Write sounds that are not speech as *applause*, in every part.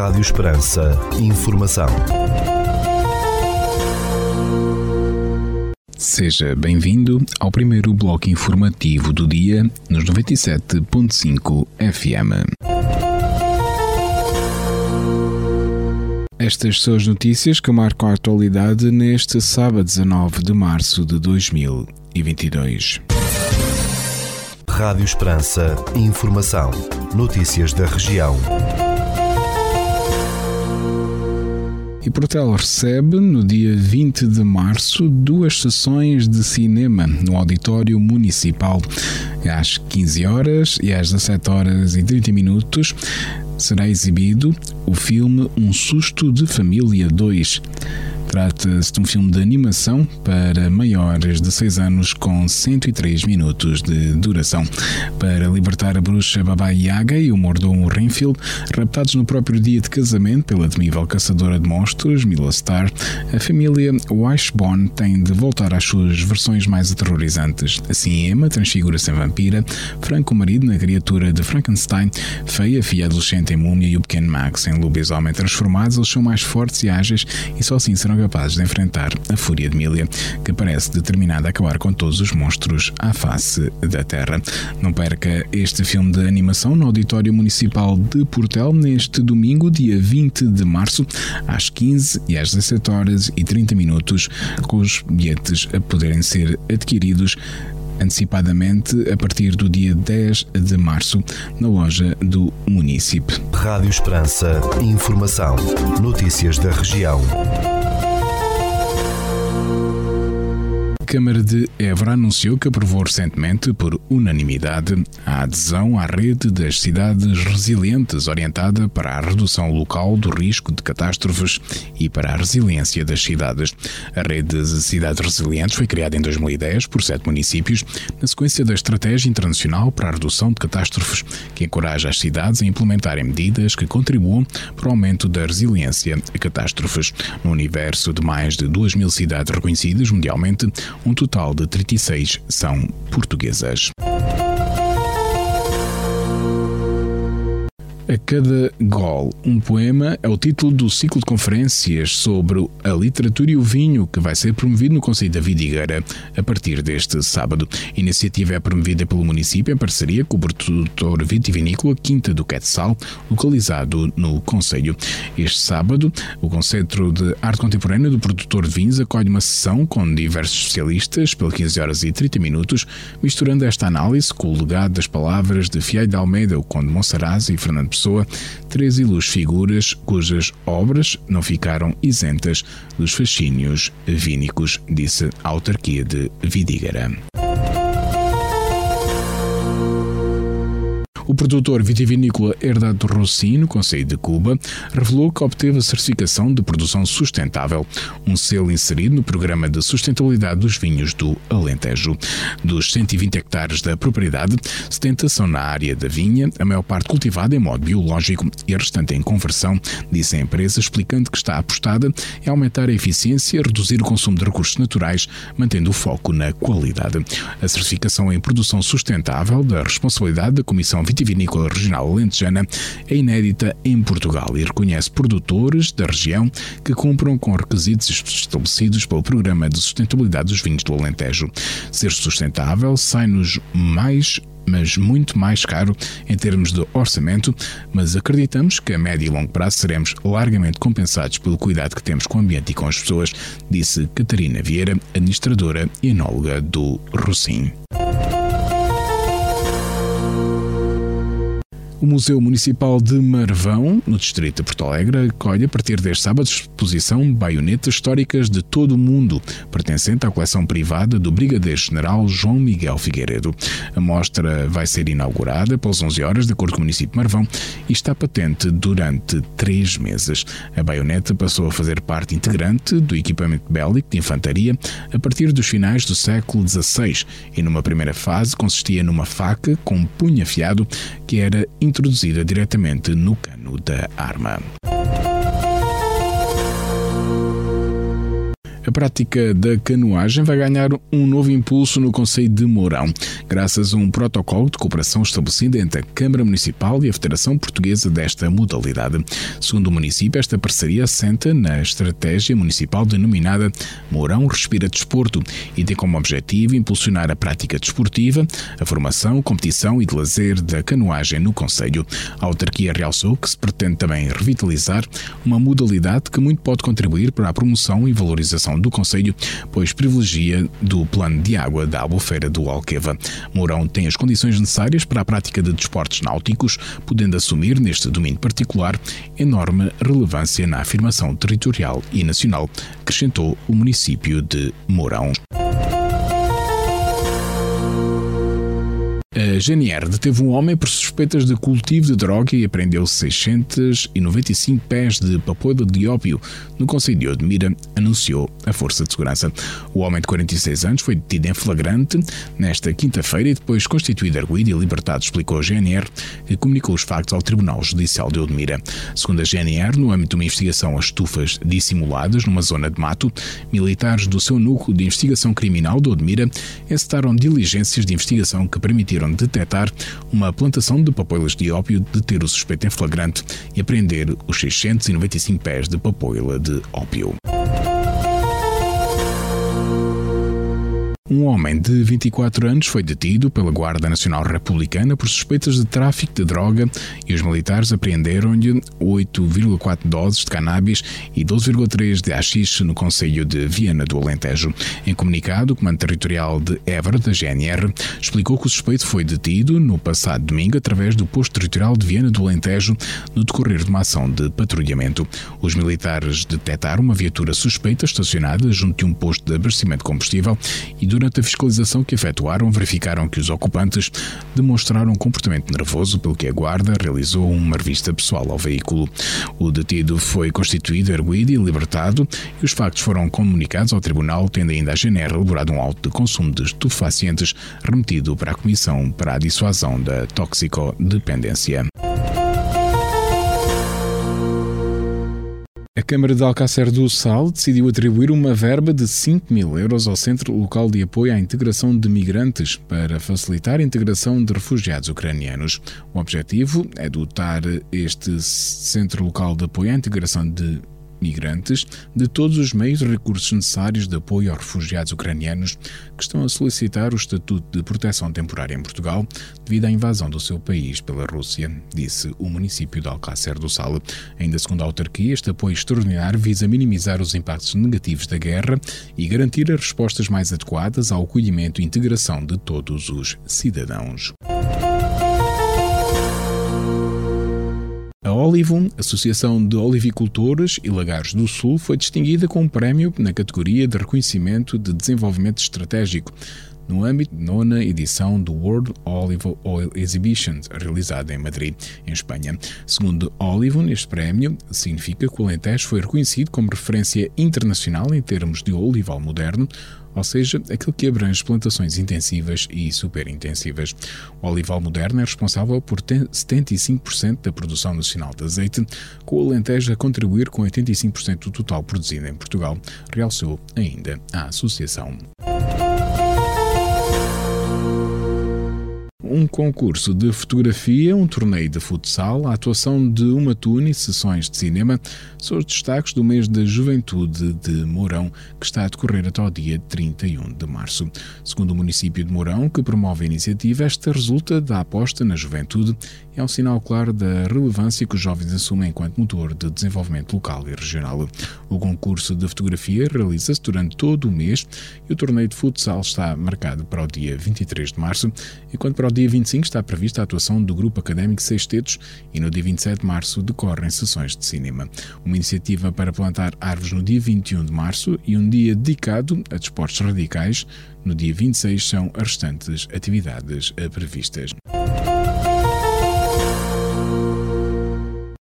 Rádio Esperança. Informação. Seja bem-vindo ao primeiro bloco informativo do dia nos 97.5 FM. Estas são as notícias que marcam a atualidade neste sábado 19 de março de 2022. Rádio Esperança. Informação. Notícias da região. E Portel recebe, no dia 20 de março, duas sessões de cinema no Auditório Municipal. Às 15 horas e às 17 horas e 30 minutos será exibido o filme Um Susto de Família 2. Trata-se de um filme de animação para maiores de 6 anos com 103 minutos de duração. Para libertar a bruxa Baba Yaga e o mordomo Renfield, raptados no próprio dia de casamento pela temível caçadora de monstros, Mila Star, a família Washburn tem de voltar às suas versões mais aterrorizantes. Assim, Emma transfigura-se em vampira, Franco, o marido, na criatura de Frankenstein, Feia, filha adolescente em múmia e o pequeno Max em lobisomem transformados, eles são mais fortes e ágeis e só assim serão capazes de enfrentar a fúria de Milia, que parece determinada a acabar com todos os monstros à face da Terra. Não perca este filme de animação no Auditório Municipal de Portel neste domingo, dia 20 de março, às 15 e às 17 horas e 30 minutos, com os bilhetes a poderem ser adquiridos antecipadamente a partir do dia 10 de março na loja do município. Rádio Esperança. Informação. Notícias da região. Câmara de Évora anunciou que aprovou recentemente, por unanimidade, a adesão à rede das cidades resilientes orientada para a redução local do risco de catástrofes e para a resiliência das cidades. A rede de cidades resilientes foi criada em 2010 por sete municípios, na sequência da Estratégia Internacional para a Redução de Catástrofes, que encoraja as cidades a implementarem medidas que contribuam para o aumento da resiliência a catástrofes. No universo de mais de 2 mil cidades reconhecidas mundialmente, um total de 36 são portuguesas. A cada gol, um poema é o título do ciclo de conferências sobre a literatura e o vinho que vai ser promovido no Conselho da Vidigueira a partir deste sábado. A iniciativa é promovida pelo município em parceria com o produtor vitivinícola Quinta do Quetzal, localizado no Conselho. Este sábado, o Concentro de Arte Contemporânea do Produtor de Vinhos acolhe uma sessão com diversos especialistas pelas 15 horas e 30 minutos, misturando esta análise com o legado das palavras de Fiel de Almeida, o Conde Monsaraz e Fernando Pessoa, três ilus figuras cujas obras não ficaram isentas dos fascínios vínicos, disse a autarquia de Vidígara. Produtor vitivinícola Herdado Rossi, no Conselho de Cuba, revelou que obteve a certificação de produção sustentável, um selo inserido no programa de sustentabilidade dos vinhos do Alentejo. Dos 120 hectares da propriedade, 70 são na área da vinha, a maior parte cultivada em modo biológico e a restante em conversão, disse a empresa, explicando que está apostada em aumentar a eficiência, reduzir o consumo de recursos naturais, mantendo o foco na qualidade. A certificação em produção sustentável da responsabilidade da Comissão Vitivinícola vitivinícola regional alentejana é inédita em Portugal e reconhece produtores da região que cumpram com requisitos estabelecidos pelo Programa de Sustentabilidade dos Vinhos do Alentejo. Ser sustentável sai-nos mais mas muito mais caro em termos de orçamento, mas acreditamos que a médio e longo prazo seremos largamente compensados pelo cuidado que temos com o ambiente e com as pessoas, disse Catarina Vieira, administradora e enóloga do Rocim. O Museu Municipal de Marvão, no distrito de Porto Alegre, acolhe a partir deste sábado exposição Baionetas Históricas de todo o Mundo, pertencente à coleção privada do Brigadeiro-General João Miguel Figueiredo. A mostra vai ser inaugurada pelas 11 horas, de acordo com o município de Marvão, e está patente durante três meses. A baioneta passou a fazer parte integrante do equipamento bélico de infantaria a partir dos finais do século XVI e, numa primeira fase, consistia numa faca com punho afiado que era introduzida diretamente no cano da arma. A prática da canoagem vai ganhar um novo impulso no Conselho de Mourão, graças a um protocolo de cooperação estabelecido entre a Câmara Municipal e a Federação Portuguesa desta modalidade. Segundo o município, esta parceria assenta na estratégia municipal denominada Mourão Respira Desporto e tem como objetivo impulsionar a prática desportiva, a formação, competição e de lazer da canoagem no Conselho. A autarquia realçou que se pretende também revitalizar uma modalidade que muito pode contribuir para a promoção e valorização do Conselho, pois privilegia do plano de água da Albufeira do Alqueva. Mourão tem as condições necessárias para a prática de desportos náuticos, podendo assumir, neste domínio particular, enorme relevância na afirmação territorial e nacional, acrescentou o município de Mourão. A GNR deteve um homem por suspeitas de cultivo de droga e apreendeu 695 pés de papoila de ópio no Conselho de Odmira, anunciou a Força de Segurança. O homem de 46 anos foi detido em flagrante nesta quinta-feira e depois constituído arguído e libertado, explicou a GNR, que comunicou os factos ao Tribunal Judicial de Odmira. Segundo a GNR, no âmbito de uma investigação a estufas dissimuladas numa zona de mato, militares do seu núcleo de investigação criminal de Odmira encetaram diligências de investigação que permitiram conseguiram detectar uma plantação de papoilas de ópio, deter o suspeito em flagrante e apreender os 695 pés de papoila de ópio. Um homem de 24 anos foi detido pela Guarda Nacional Republicana por suspeitas de tráfico de droga e os militares apreenderam-lhe 8,4 doses de cannabis e 12,3 de haxixe no Conselho de Viana do Alentejo. Em comunicado, o Comando Territorial de Évora, da GNR, explicou que o suspeito foi detido no passado domingo através do posto territorial de Viana do Alentejo no decorrer de uma ação de patrulhamento. Os militares detectaram uma viatura suspeita estacionada junto de um posto de abastecimento de combustível e durante Durante a fiscalização que efetuaram, verificaram que os ocupantes demonstraram um comportamento nervoso, pelo que a Guarda realizou uma revista pessoal ao veículo. O detido foi constituído, erguido e libertado, e os factos foram comunicados ao Tribunal, tendo ainda a GNR elaborado um auto de consumo de estupefacientes remetido para a Comissão para a Dissuasão da Toxicodependência. Câmara de Alcácer do Sal decidiu atribuir uma verba de 5 mil euros ao Centro Local de Apoio à Integração de Migrantes para facilitar a integração de refugiados ucranianos. O objetivo é dotar este Centro Local de Apoio à Integração de migrantes de todos os meios e recursos necessários de apoio aos refugiados ucranianos que estão a solicitar o estatuto de proteção temporária em Portugal devido à invasão do seu país pela Rússia, disse o município de Alcácer do Sal. Ainda segundo a autarquia, este apoio extraordinário visa minimizar os impactos negativos da guerra e garantir as respostas mais adequadas ao acolhimento e integração de todos os cidadãos. A Olivum, Associação de Olivicultores e Lagares do Sul, foi distinguida com um prémio na categoria de reconhecimento de desenvolvimento estratégico no âmbito da nona edição do World Olive Oil Exhibition, realizada em Madrid, em Espanha. Segundo Olivum, este prémio significa que o Alentejo foi reconhecido como referência internacional em termos de olival moderno, ou seja, aquilo que abrange plantações intensivas e superintensivas. O olival moderno é responsável por 75% da produção nacional de azeite, com o Alentejo a contribuir com 85% do total produzido em Portugal, realçou ainda a associação. Um concurso de fotografia, um torneio de futsal, a atuação de uma tune e sessões de cinema são os destaques do mês da juventude de Mourão, que está a decorrer até ao dia 31 de março. Segundo o município de Mourão, que promove a iniciativa, esta resulta da aposta na juventude e é um sinal claro da relevância que os jovens assumem enquanto motor de desenvolvimento local e regional. O concurso de fotografia realiza-se durante todo o mês e o torneio de futsal está marcado para o dia 23 de março, enquanto para o dia dia 25 está prevista a atuação do Grupo Académico Sextetos e no dia 27 de março decorrem sessões de cinema. Uma iniciativa para plantar árvores no dia 21 de março e um dia dedicado a desportos radicais. No dia 26 são as restantes atividades previstas.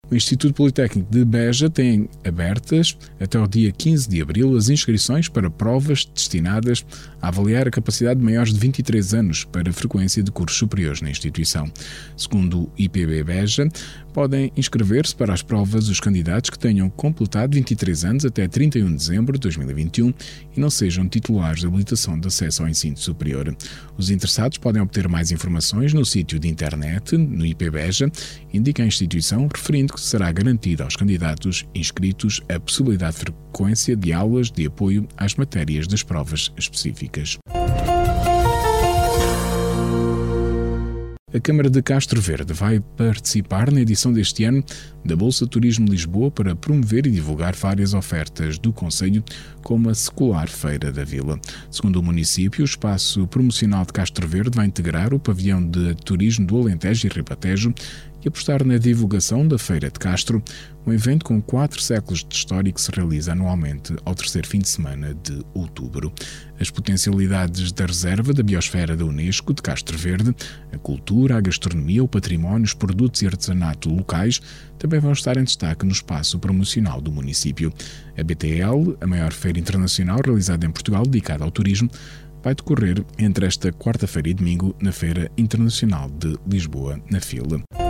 O Instituto Politécnico de Beja tem abertas até o dia 15 de abril as inscrições para provas destinadas a avaliar a capacidade de maiores de 23 anos para frequência de cursos superiores na instituição. Segundo o IPB Beja, podem inscrever-se para as provas os candidatos que tenham completado 23 anos até 31 de dezembro de 2021 e não sejam titulares de habilitação de acesso ao ensino superior. Os interessados podem obter mais informações no sítio de internet, no IPBeja, indica a instituição, referindo será garantida aos candidatos inscritos a possibilidade de frequência de aulas de apoio às matérias das provas específicas. A Câmara de Castro Verde vai participar na edição deste ano da Bolsa Turismo Lisboa para promover e divulgar várias ofertas do Conselho, como a secular Feira da Vila. Segundo o município, o espaço promocional de Castro Verde vai integrar o pavilhão de turismo do Alentejo e Ribatejo e apostar na divulgação da Feira de Castro, um evento com quatro séculos de história que se realiza anualmente ao terceiro fim de semana de outubro. As potencialidades da reserva da biosfera da Unesco de Castro Verde, a cultura, a gastronomia, o património, os produtos e artesanato locais também vão estar em destaque no espaço promocional do município. A BTL, a maior feira internacional realizada em Portugal dedicada ao turismo, vai decorrer entre esta quarta-feira e domingo na Feira Internacional de Lisboa, na FIL.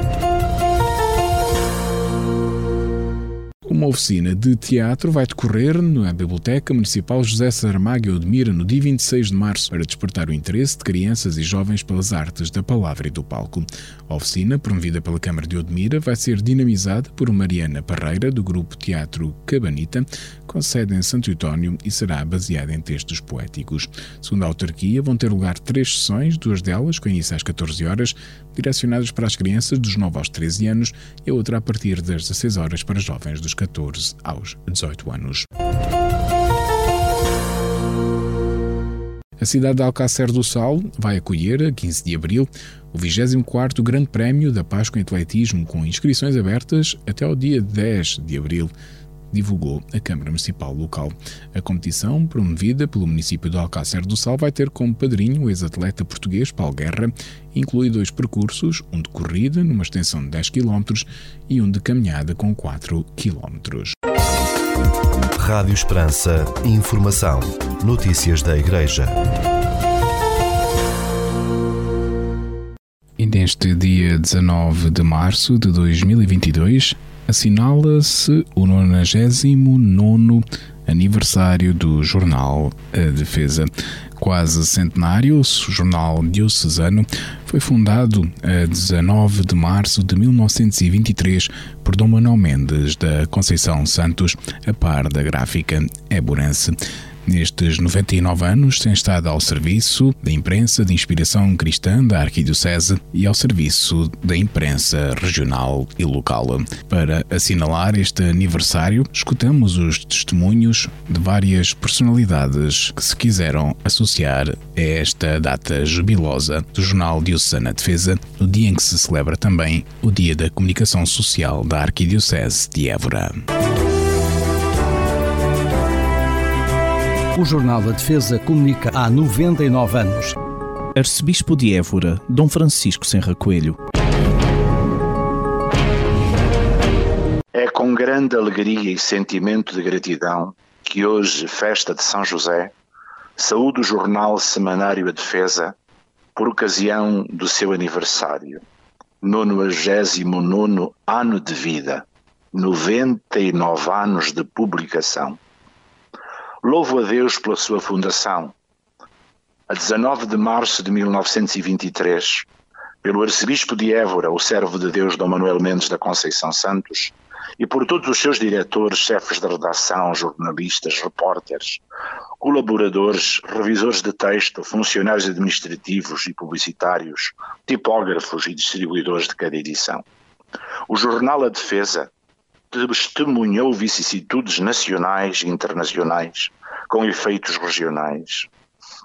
Uma oficina de teatro vai decorrer na Biblioteca Municipal José Saramago Odmira no dia 26 de março para despertar o interesse de crianças e jovens pelas artes da palavra e do palco. A oficina, promovida pela Câmara de Odmira, vai ser dinamizada por Mariana Parreira, do grupo Teatro Cabanita, com sede em Santo António e será baseada em textos poéticos. Segundo a autarquia, vão ter lugar três sessões, duas delas com início às 14 horas, direcionadas para as crianças dos 9 aos 13 anos e a outra a partir das 16 horas para jovens dos 14 aos 18 anos. A cidade de Alcácer do Sal vai acolher, a 15 de abril, o 24º Grande Prémio da Páscoa em Atletismo, com inscrições abertas até ao dia 10 de abril divulgou a Câmara Municipal local. A competição, promovida pelo município de Alcácer do Sal, vai ter como padrinho o ex-atleta português Paulo Guerra, inclui dois percursos, um de corrida, numa extensão de 10 km, e um de caminhada com 4 km. Rádio Esperança. Informação. Notícias da Igreja. E neste dia 19 de março de 2022, assinala-se o 99 aniversário do jornal A Defesa. Quase centenário, o jornal diocesano foi fundado a 19 de março de 1923 por Dom Manuel Mendes da Conceição Santos, a par da gráfica Eburense nestes 99 anos tem estado ao serviço da imprensa de inspiração cristã da Arquidiocese e ao serviço da imprensa regional e local. Para assinalar este aniversário, escutamos os testemunhos de várias personalidades que se quiseram associar a esta data jubilosa do Jornal Diocesana Defesa, no dia em que se celebra também o Dia da Comunicação Social da Arquidiocese de Évora. O Jornal da Defesa comunica há 99 anos. Arcebispo de Évora, Dom Francisco Senra Coelho. É com grande alegria e sentimento de gratidão que hoje, festa de São José, saúde o jornal semanário A Defesa por ocasião do seu aniversário, 99 ano de vida, 99 anos de publicação. Louvo a Deus pela sua fundação. A 19 de março de 1923, pelo arcebispo de Évora, o servo de Deus Dom Manuel Mendes da Conceição Santos, e por todos os seus diretores, chefes de redação, jornalistas, repórteres, colaboradores, revisores de texto, funcionários administrativos e publicitários, tipógrafos e distribuidores de cada edição. O jornal A Defesa testemunhou vicissitudes nacionais e internacionais com efeitos regionais,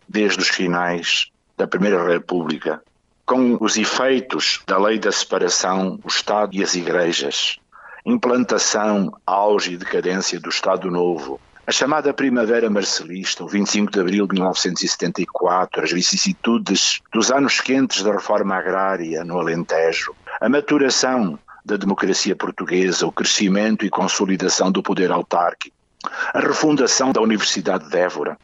desde os finais da Primeira República, com os efeitos da lei da separação, o Estado e as igrejas, implantação, auge e decadência do Estado Novo, a chamada Primavera Marcelista, o 25 de abril de 1974, as vicissitudes dos anos quentes da reforma agrária no Alentejo, a maturação da democracia portuguesa, o crescimento e consolidação do poder autárquico, a refundação da Universidade de Évora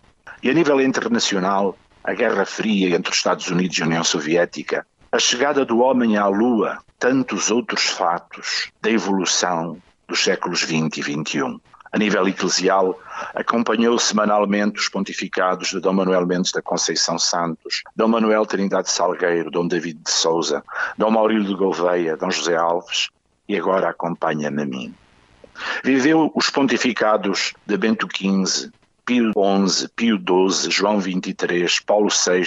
e, a nível internacional, a Guerra Fria entre os Estados Unidos e a União Soviética, a chegada do homem à Lua, tantos outros fatos da evolução dos séculos XX e XXI. A nível eclesial, acompanhou semanalmente os pontificados de Dom Manuel Mendes da Conceição Santos, Dom Manuel Trindade Salgueiro, Dom David de Souza, Dom Maurílio de Gouveia, Dom José Alves e agora acompanha-me a mim. Viveu os pontificados de Bento XV, Pio XI, Pio XII, João XXIII, Paulo VI,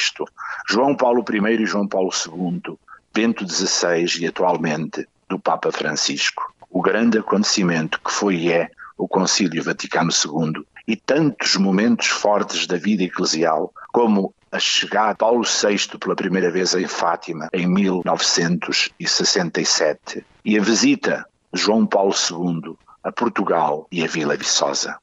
João Paulo I e João Paulo II, Bento XVI e atualmente do Papa Francisco. O grande acontecimento que foi e é o Concílio Vaticano II e tantos momentos fortes da vida eclesial, como a chegada de Paulo VI pela primeira vez em Fátima em 1967 e a visita de João Paulo II a Portugal e a Vila Viçosa.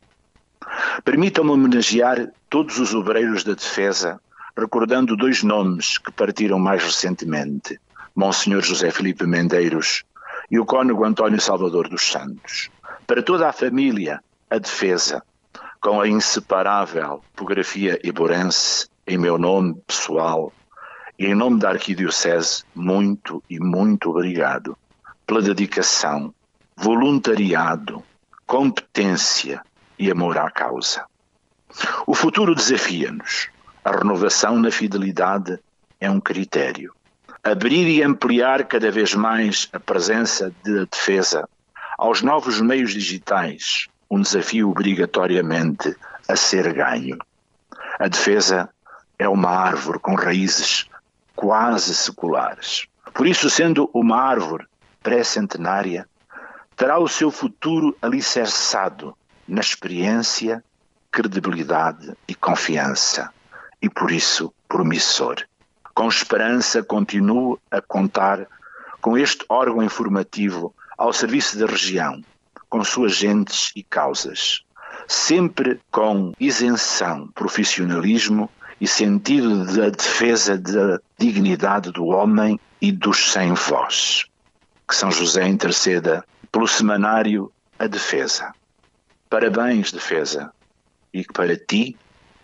Permitam-me homenagear todos os obreiros da defesa, recordando dois nomes que partiram mais recentemente, Monsenhor José Felipe Mendeiros e o cônego António Salvador dos Santos. Para toda a família, a defesa, com a inseparável tipografia iborense em meu nome pessoal e em nome da Arquidiocese, muito e muito obrigado pela dedicação, voluntariado, competência e amor à causa. O futuro desafia-nos. A renovação na fidelidade é um critério. Abrir e ampliar cada vez mais a presença da defesa aos novos meios digitais, um desafio obrigatoriamente a ser ganho. A defesa é uma árvore com raízes quase seculares. Por isso, sendo uma árvore pré-centenária, terá o seu futuro alicerçado na experiência, credibilidade e confiança, e por isso promissor. Com esperança, continuo a contar com este órgão informativo ao serviço da região, com suas gentes e causas, sempre com isenção, profissionalismo e sentido da defesa da dignidade do homem e dos sem voz. Que São José interceda pelo semanário A Defesa. Parabéns, defesa, e que para ti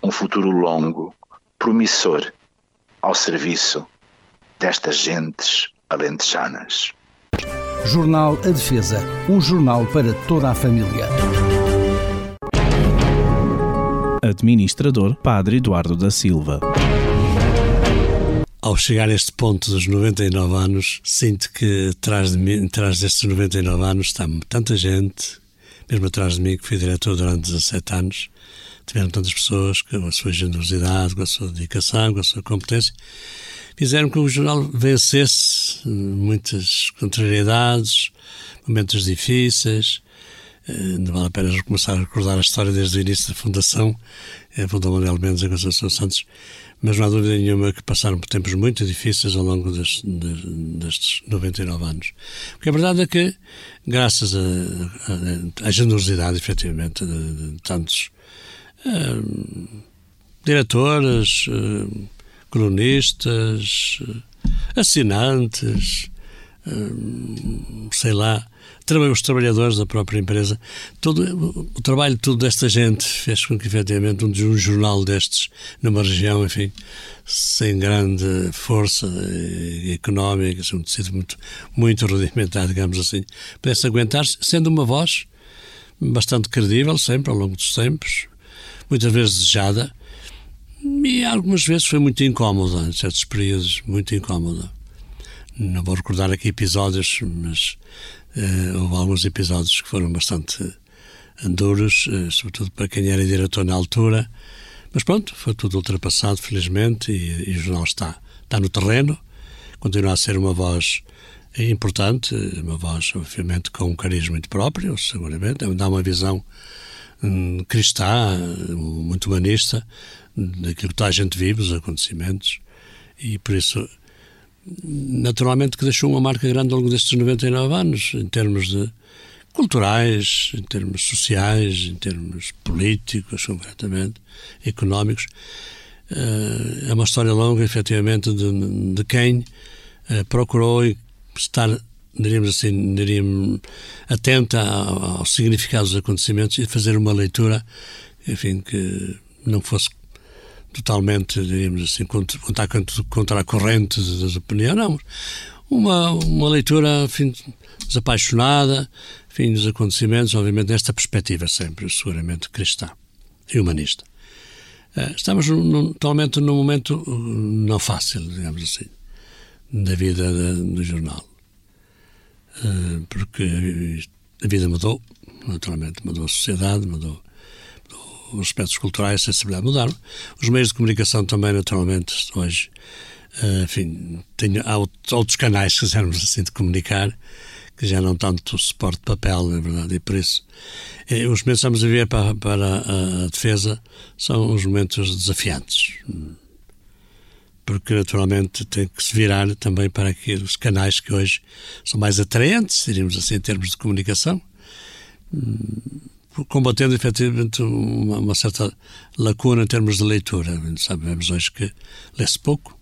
um futuro longo, promissor, ao serviço destas gentes alentejanas. Jornal A Defesa, um jornal para toda a família. Administrador Padre Eduardo da Silva. Ao chegar a este ponto dos 99 anos, sinto que atrás, de mim, atrás destes 99 anos está tanta gente mesmo atrás de mim, que fui diretor durante 17 anos, tiveram tantas pessoas que, com a sua generosidade, com a sua dedicação, com a sua competência, fizeram que o jornal vencesse muitas contrariedades, momentos difíceis. Eh, não vale a pena começar a recordar a história desde o início da fundação, a Fundação Manuel Mendes e Conceição Santos, mas não há dúvida nenhuma que passaram por tempos muito difíceis ao longo destes, destes 99 anos. Porque a verdade é que, graças à generosidade, efetivamente, de, de tantos uh, diretores, uh, cronistas, assinantes, sei lá, os trabalhadores da própria empresa, todo o trabalho todo desta gente fez com que efetivamente um, um jornal destes numa região, enfim, sem grande força económica, um tecido muito, muito rudimentar, digamos assim, pudesse aguentar-se, sendo uma voz bastante credível sempre, ao longo dos tempos, muitas vezes desejada, e algumas vezes foi muito incómoda, em certos períodos, muito incómoda. Não vou recordar aqui episódios, mas Uh, houve alguns episódios que foram bastante duros, uh, sobretudo para quem era diretor na altura. Mas pronto, foi tudo ultrapassado, felizmente, e, e o jornal está, está no terreno, continua a ser uma voz importante, uma voz, obviamente, com um carisma muito próprio, seguramente, dá uma visão cristã, muito humanista, daquilo que toda a gente vive, os acontecimentos, e por isso naturalmente que deixou uma marca grande ao longo destes 99 anos, em termos de culturais, em termos sociais, em termos políticos, concretamente, económicos. Eh, é uma história longa, efetivamente, de, de quem eh, procurou estar diríamos assim, diríamos, atenta aos significados dos acontecimentos e fazer uma leitura, enfim, que não fosse totalmente, diríamos assim, contra, contra a corrente das opiniões, não. Uma, uma leitura, enfim, desapaixonada, enfim, dos acontecimentos, obviamente, nesta perspectiva sempre, seguramente cristã e humanista. Eh, estamos atualmente num momento uh, não fácil, digamos assim, da vida do jornal. Eh, porque a vida mudou, naturalmente, mudou a sociedade, mudou, mudou os aspectos culturais, a sensibilidade mudaram. Os meios de comunicação também, naturalmente, hoje, eh, enfim, tem, há outros canais, se quisermos assim, de comunicar, que já não tanto suporte papel, na verdade, e por isso eh, os momentos que estamos a viver para, para a defesa são os momentos desafiantes. Porque, naturalmente, tem que se virar também para aqueles canais que hoje são mais atraentes, diríamos assim, em termos de comunicação, hum, combatendo efetivamente uma, uma certa lacuna em termos de leitura. Sabemos hoje que lê-se pouco,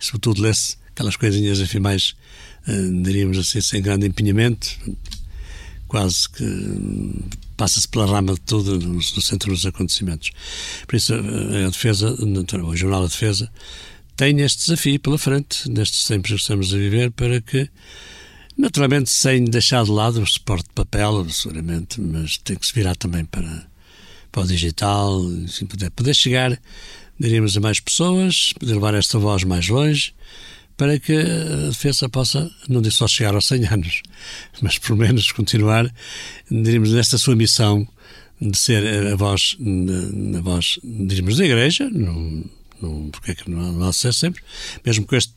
e sobretudo lê-se aquelas coisinhas, enfim, mais eh, diríamos assim, sem grande empenhamento, quase que hum, passa-se pela rama de tudo no, centro dos acontecimentos. Por isso, a defesa, o Jornal da Defesa, tem este desafio pela frente, nestes tempos que estamos a viver, para que, naturalmente, sem deixar de lado o suporte de papel, seguramente, mas tem que se virar também para, para o digital, assim, poder, poder chegar, diríamos, a mais pessoas, poder levar esta voz mais longe, para que a defesa possa, não digo só chegar aos 100 anos, *laughs* mas pelo menos continuar, diríamos, nesta sua missão de ser a voz, a voz diríamos, da Igreja, não, não, porque é que não há de sempre, mesmo com este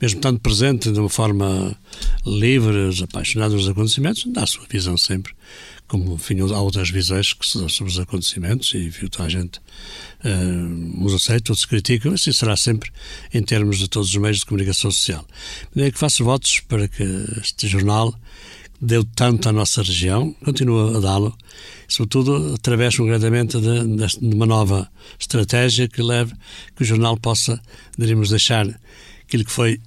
mesmo estando presente de uma forma livre, apaixonado dos acontecimentos, dá a sua visão sempre como enfim, há outras visões que são sobre os acontecimentos e viu toda a gente uh, os aceita, outros criticam, assim será sempre em termos de todos os meios de comunicação social. É que faço votos para que este jornal deu tanto à nossa região, continua a dá-lo, sobretudo através concretamente de, de, uma nova estratégia que leve que o jornal possa, diríamos, deixar aquilo que foi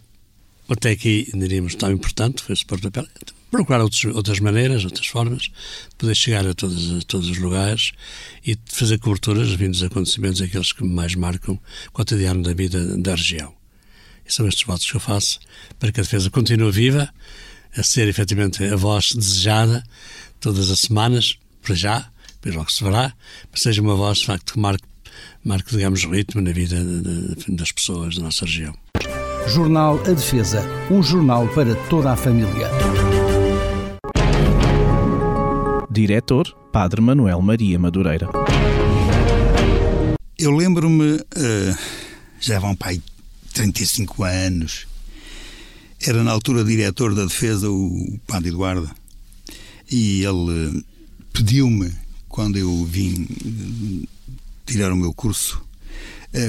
até aqui, diríamos, tão importante, foi o suporte papel, procurar outros, outras maneiras, outras formas de poder chegar a todos, a todos os lugares e fazer coberturas vindos dos acontecimentos, aqueles que mais marcam o cotidiano da vida da região. E são estes votos que eu faço para que a defesa continue viva, a ser efetivamente a voz desejada todas as semanas, para já, depois logo se verá, mas seja uma voz de facto que marque, marque digamos, ritmo na vida de, de, das pessoas da nossa região. Jornal A Defesa, um jornal para toda a família. Diretor, Padre Manuel Maria Madureira. Eu lembro-me, uh, já vão para aí 35 anos, era na altura diretor da defesa o Padre Eduardo, e ele uh, pediu-me, quando eu vim uh, tirar o meu curso,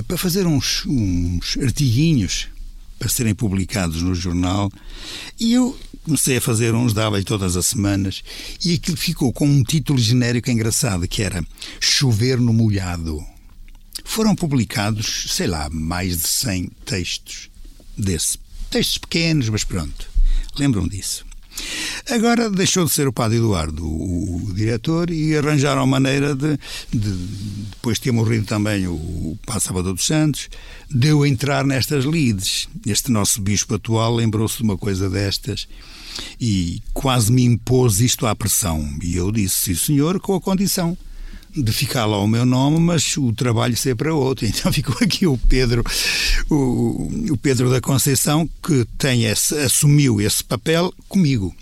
para fazer uns, uns artiguinhos para serem publicados no jornal, e eu comecei a fazer uns, dava-lhe todas as semanas, e aquilo ficou com um título genérico engraçado, que era Chover no Molhado. Foram publicados, sei lá, mais de 100 textos desse. Textos pequenos, mas pronto. Lembram disso. Agora deixou de ser o Padre Eduardo o, o diretor e arranjaram maneira de, de, depois de ter morrido também o, o Padre Salvador dos Santos, deu a entrar nestas lides. Este nosso bispo atual lembrou-se de uma coisa destas e quase me impôs isto à pressão. E eu disse, sim senhor, com a condição de ficar lá o meu nome, mas o trabalho ser para outro. *laughs* Então ficou aqui o Pedro, o, o Pedro da Conceição, que tem esse, assumiu esse papel comigo,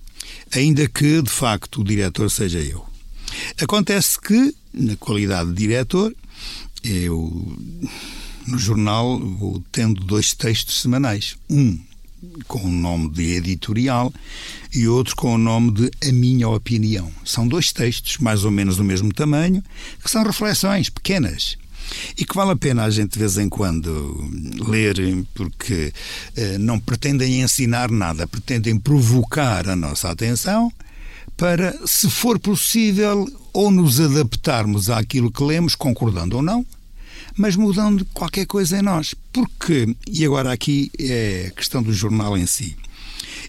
ainda que de facto o diretor seja eu. Acontece que, na qualidade de diretor, eu no jornal vou tendo dois textos semanais. Um com o nome de editorial e outro com o nome de A Minha Opinião. São dois textos, mais ou menos do mesmo tamanho, que são reflexões pequenas e que vale a pena a gente de vez em quando ler, porque eh, não pretendem ensinar nada, pretendem provocar a nossa atenção para, se for possível, ou nos adaptarmos àquilo que lemos, concordando ou não, mas mudando qualquer coisa em nós. Porque, e agora aqui é a questão do jornal em si.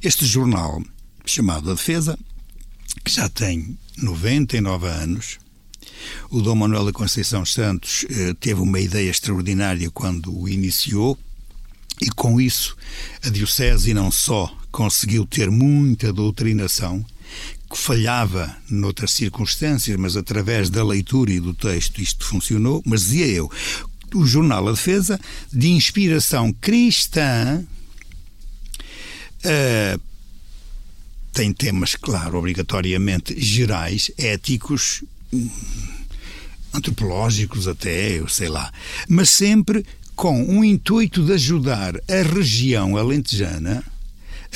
Este jornal chamado A Defesa, que já tem 99 anos. O Dom Manuel da Conceição Santos eh, teve uma ideia extraordinária quando o iniciou, e com isso a Diocese, não só, conseguiu ter muita doutrinação, que falhava noutras circunstâncias, mas através da leitura e do texto isto funcionou. Mas dizia eu, o jornal A Defesa, de inspiração cristã, uh, tem temas, claro, obrigatoriamente gerais, éticos, antropológicos até, eu sei lá, mas sempre com um intuito de ajudar a região alentejana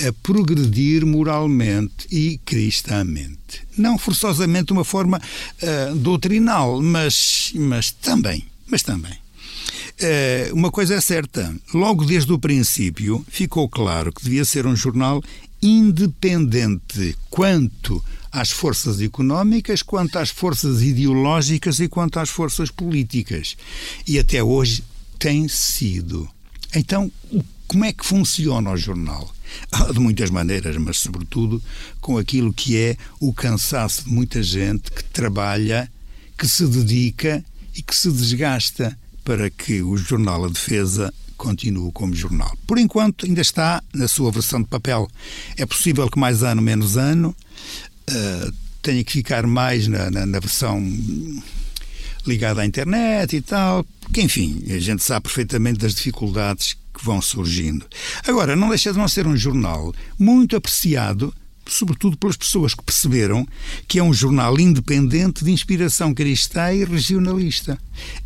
a progredir moralmente e cristamente. Não forçosamente uma forma uh, doutrinal, mas, mas também. Mas também. Uh, uma coisa é certa, logo desde o princípio ficou claro que devia ser um jornal independente quanto às forças económicas, quanto às forças ideológicas e quanto às forças políticas. E até hoje tem sido. Então, como é que funciona o jornal? De muitas maneiras, mas sobretudo com aquilo que é o cansaço de muita gente que trabalha, que se dedica e que se desgasta para que o jornal A Defesa continue como jornal. Por enquanto, ainda está na sua versão de papel. É possível que mais ano, menos ano, uh, tenha que ficar mais na, na, na versão ligada à internet e tal, porque, enfim, a gente sabe perfeitamente das dificuldades que vão surgindo. Agora, não deixa de não ser um jornal muito apreciado, sobretudo pelas pessoas que perceberam que é um jornal independente de inspiração cristã e regionalista.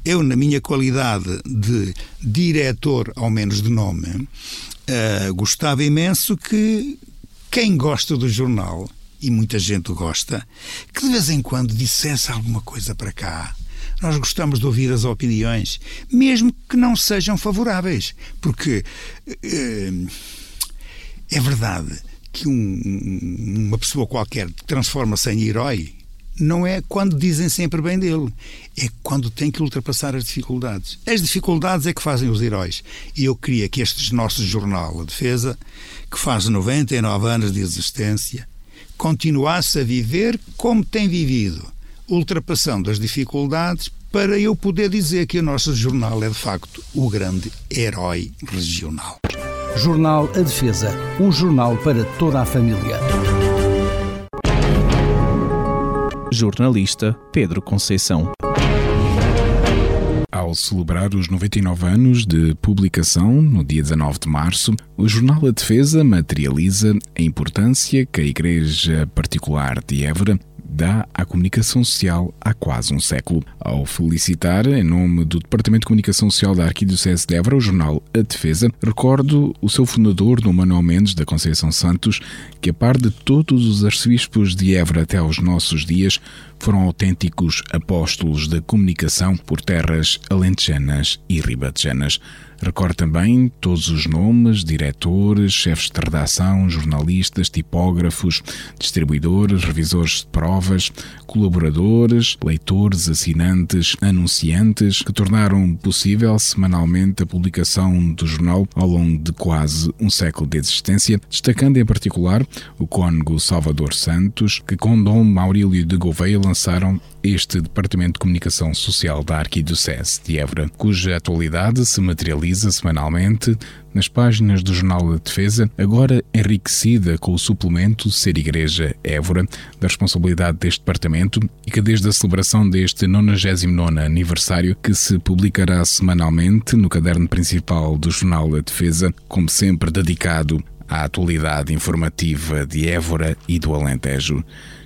Eu, na minha qualidade de diretor, ao menos de nome, uh, gostava imenso que quem gosta do jornal, e muita gente gosta, que de vez em quando dissesse alguma coisa para cá nós gostamos de ouvir as opiniões, mesmo que não sejam favoráveis, porque é, é verdade que um, uma pessoa qualquer transforma-se em herói não é quando dizem sempre bem dele, é quando tem que ultrapassar as dificuldades. As dificuldades é que fazem os heróis. E eu queria que este nosso jornal, A Defesa, que faz 99 anos de existência, continuasse a viver como tem vivido ultrapassando as dificuldades para eu poder dizer que o nosso jornal é de facto o grande herói regional. Jornal A Defesa, um jornal para toda a família. Jornalista Pedro Conceição. Ao celebrar os 99 anos de publicação, no dia 19 de março, o jornal A Defesa materializa a importância que a Igreja Particular de Évora dá à comunicação social há quase um século. Ao felicitar, em nome do Departamento de Comunicação Social da Arquidiocese de Évora, o jornal A Defesa, recordo o seu fundador, Dom Manuel Mendes da Conceição Santos, que a par de todos os arcebispos de Évora até aos nossos dias, foram autênticos apóstolos da comunicação por terras alentejanas e ribatejanas. Recordo também todos os nomes, diretores, chefes de redação, jornalistas, tipógrafos, distribuidores, revisores de provas, colaboradores, leitores, assinantes, anunciantes, que tornaram possível semanalmente a publicação do jornal ao longo de quase um século de existência, destacando em particular o cônego Salvador Santos, que com Dom Maurílio de Gouveia lançaram este Departamento de Comunicação Social da Arquidiocese de Évora, cuja atualidade se materializa semanalmente nas páginas do Jornal da Defesa, agora enriquecida com o suplemento Ser Igreja Évora, da responsabilidade deste departamento e que desde a celebração deste 99 aniversário, que se publicará semanalmente no caderno principal do Jornal da Defesa, como sempre dedicado à atualidade informativa de Évora e do Alentejo.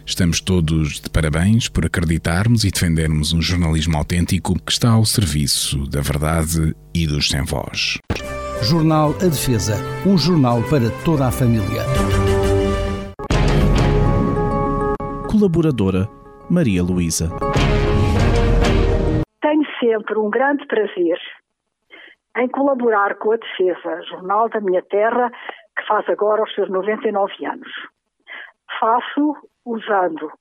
Estamos todos de parabéns por acreditarmos e defendermos um jornalismo autêntico que está ao serviço da verdade e dos sem voz. Jornal A Defesa, um jornal para toda a família. Colaboradora Maria Luísa. Tenho sempre um grande prazer em colaborar com a Defesa, jornal da minha terra, que faz agora os seus 99 anos. Faço usando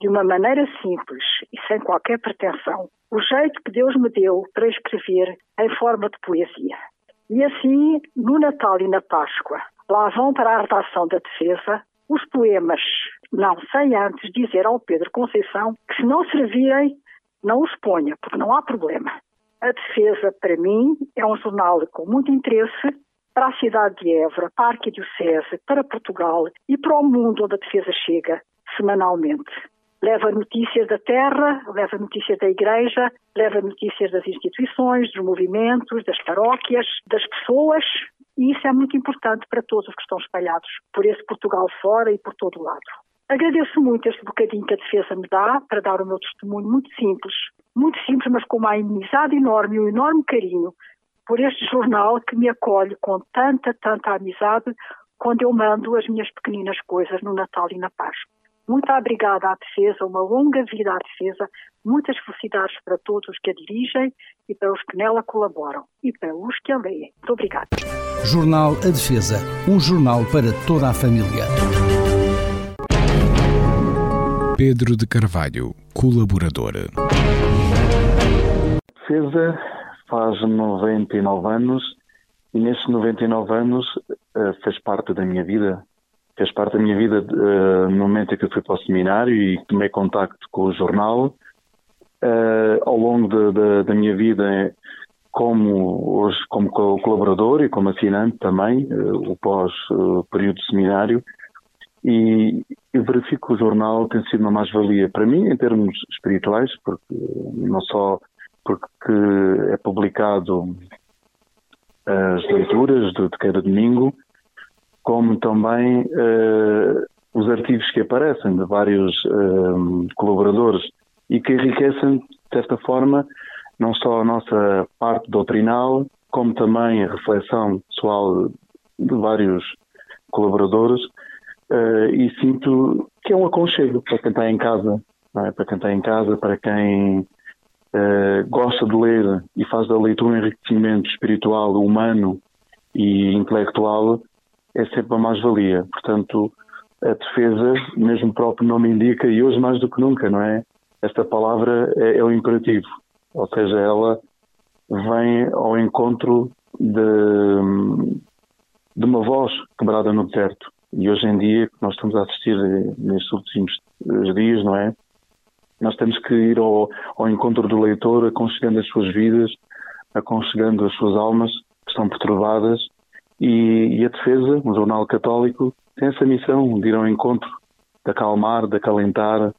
de uma maneira simples e sem qualquer pretensão o jeito que Deus me deu para escrever em forma de poesia. E assim, no Natal e na Páscoa, lá vão para a redação da defesa Os poemas, não sei antes dizer ao Pedro Conceição que se não servirem, não os ponha, porque não há problema. A Defesa, para mim, é um jornal com muito interesse para a cidade de Évora, para a Arquidiocese, para Portugal e para o mundo onde a Defesa chega semanalmente. Leva notícias da terra, leva notícias da igreja, leva notícias das instituições, dos movimentos, das paróquias, das pessoas, e isso é muito importante para todos os que estão espalhados por esse Portugal fora e por todo o lado. Agradeço muito este bocadinho que a defesa me dá para dar o meu testemunho muito simples, muito simples, mas com uma amizade enorme e um enorme carinho por este jornal que me acolhe com tanta, tanta amizade quando eu mando as minhas pequeninas coisas no Natal e na Páscoa. Muito obrigada à defesa, uma longa vida à defesa, muitas felicidades para todos os que a dirigem e para os que nela colaboram e para os que a leem. Muito obrigada. Jornal A Defesa, um jornal para toda a família. Pedro de Carvalho, colaboradora. Defesa faz 99 anos e nesses 99 anos uh, fez parte da minha vida. Fez parte da minha vida uh, no momento em que eu fui para o seminário e tomei contacto com o jornal. Uh, ao longo de, de, da minha vida, como, hoje, como colaborador e como assinante também, o pós-período de seminário, e eu verifico que o jornal tem sido uma mais-valia para mim em termos espirituais, porque não só porque é publicado as leituras de, de cada domingo, como também uh, os artigos que aparecem de vários uh, colaboradores e que enriquecem, de certa forma, não só a nossa parte doutrinal, como também a reflexão pessoal de vários colaboradores. Uh, e sinto que é um aconchego para quem está em casa, é? para quem está em casa, para quem gosta de ler e faz da leitura um enriquecimento espiritual, humano e intelectual, é sempre uma mais-valia. Portanto, a defesa, mesmo o próprio nome indica, e hoje mais do que nunca, não é? Esta palavra é, é o imperativo, ou seja, ela vem ao encontro de, de uma voz quebrada no deserto. E hoje em dia, que nós estamos a assistir nestes últimos dias, não é? Nós temos que ir ao, ao encontro do leitor, aconselhando as suas vidas, aconselhando as suas almas que estão perturbadas. E, e a Defesa, um jornal católico, tem essa missão de ir ao encontro, de acalmar, de acalentar,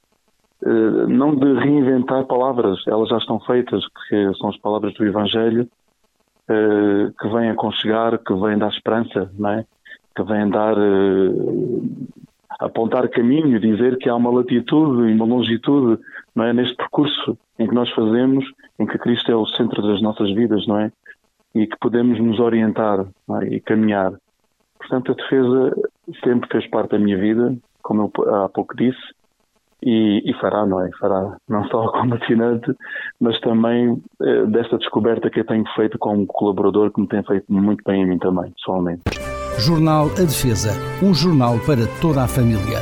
eh, não de reinventar palavras, elas já estão feitas, que são as palavras do Evangelho, eh, que vêm aconchegar, que vêm dar esperança, não é? que vêm dar eh, apontar caminho, dizer que há uma latitude e uma longitude não é, neste percurso em que nós fazemos, em que Cristo é o centro das nossas vidas, não é? E que podemos nos orientar é? e caminhar. Portanto, a defesa sempre fez parte da minha vida, como eu há pouco disse, e, e fará, não é? Fará não só como assinante, mas também eh, desta descoberta que eu tenho feito como colaborador, que me tem feito muito bem a mim também, pessoalmente. Jornal A Defesa, um jornal para toda a família.